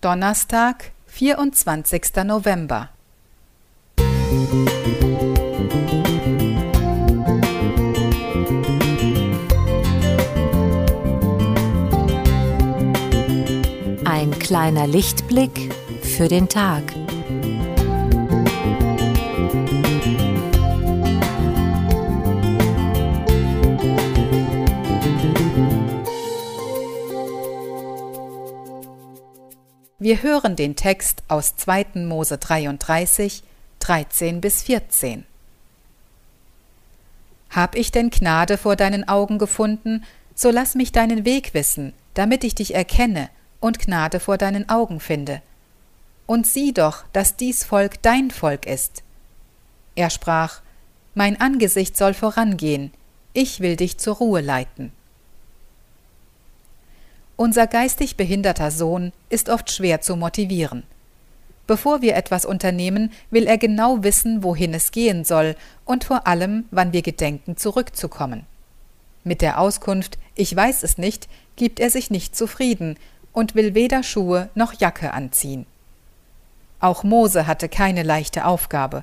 Donnerstag, 24. November. Ein kleiner Lichtblick für den Tag. Wir hören den Text aus 2. Mose 33, 13 bis 14. Hab ich denn Gnade vor deinen Augen gefunden, so lass mich deinen Weg wissen, damit ich dich erkenne und Gnade vor deinen Augen finde. Und sieh doch, dass dies Volk dein Volk ist. Er sprach, Mein Angesicht soll vorangehen, ich will dich zur Ruhe leiten. Unser geistig behinderter Sohn ist oft schwer zu motivieren. Bevor wir etwas unternehmen, will er genau wissen, wohin es gehen soll und vor allem, wann wir gedenken, zurückzukommen. Mit der Auskunft Ich weiß es nicht, gibt er sich nicht zufrieden und will weder Schuhe noch Jacke anziehen. Auch Mose hatte keine leichte Aufgabe.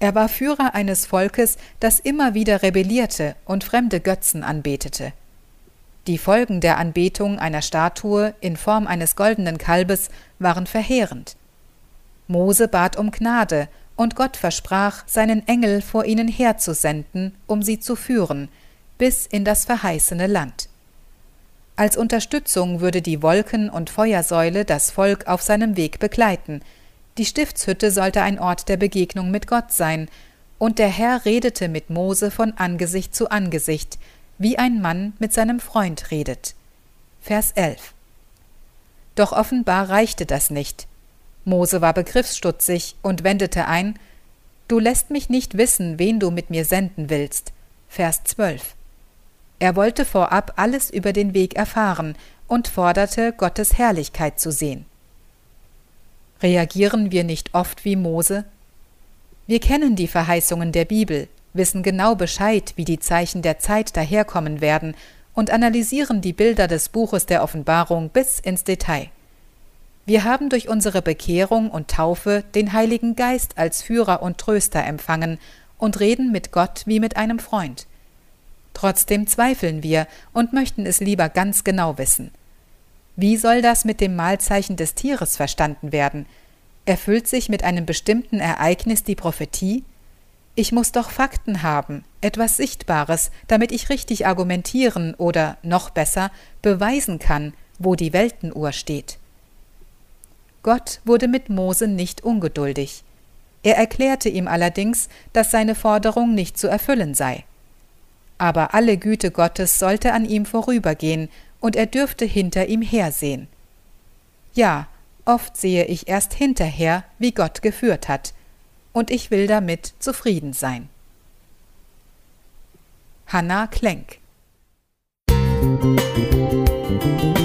Er war Führer eines Volkes, das immer wieder rebellierte und fremde Götzen anbetete. Die Folgen der Anbetung einer Statue in Form eines goldenen Kalbes waren verheerend. Mose bat um Gnade, und Gott versprach, seinen Engel vor ihnen herzusenden, um sie zu führen, bis in das verheißene Land. Als Unterstützung würde die Wolken- und Feuersäule das Volk auf seinem Weg begleiten, die Stiftshütte sollte ein Ort der Begegnung mit Gott sein, und der Herr redete mit Mose von Angesicht zu Angesicht, wie ein Mann mit seinem Freund redet. Vers 11. Doch offenbar reichte das nicht. Mose war begriffsstutzig und wendete ein, Du lässt mich nicht wissen, wen du mit mir senden willst. Vers 12. Er wollte vorab alles über den Weg erfahren und forderte, Gottes Herrlichkeit zu sehen. Reagieren wir nicht oft wie Mose? Wir kennen die Verheißungen der Bibel, wissen genau Bescheid, wie die Zeichen der Zeit daherkommen werden und analysieren die Bilder des Buches der Offenbarung bis ins Detail. Wir haben durch unsere Bekehrung und Taufe den Heiligen Geist als Führer und Tröster empfangen und reden mit Gott wie mit einem Freund. Trotzdem zweifeln wir und möchten es lieber ganz genau wissen. Wie soll das mit dem Mahlzeichen des Tieres verstanden werden? Erfüllt sich mit einem bestimmten Ereignis die Prophetie? Ich muss doch Fakten haben, etwas Sichtbares, damit ich richtig argumentieren oder, noch besser, beweisen kann, wo die Weltenuhr steht. Gott wurde mit Mose nicht ungeduldig. Er erklärte ihm allerdings, dass seine Forderung nicht zu erfüllen sei. Aber alle Güte Gottes sollte an ihm vorübergehen, und er dürfte hinter ihm hersehen. Ja, oft sehe ich erst hinterher, wie Gott geführt hat, und ich will damit zufrieden sein. Hanna Klenk Musik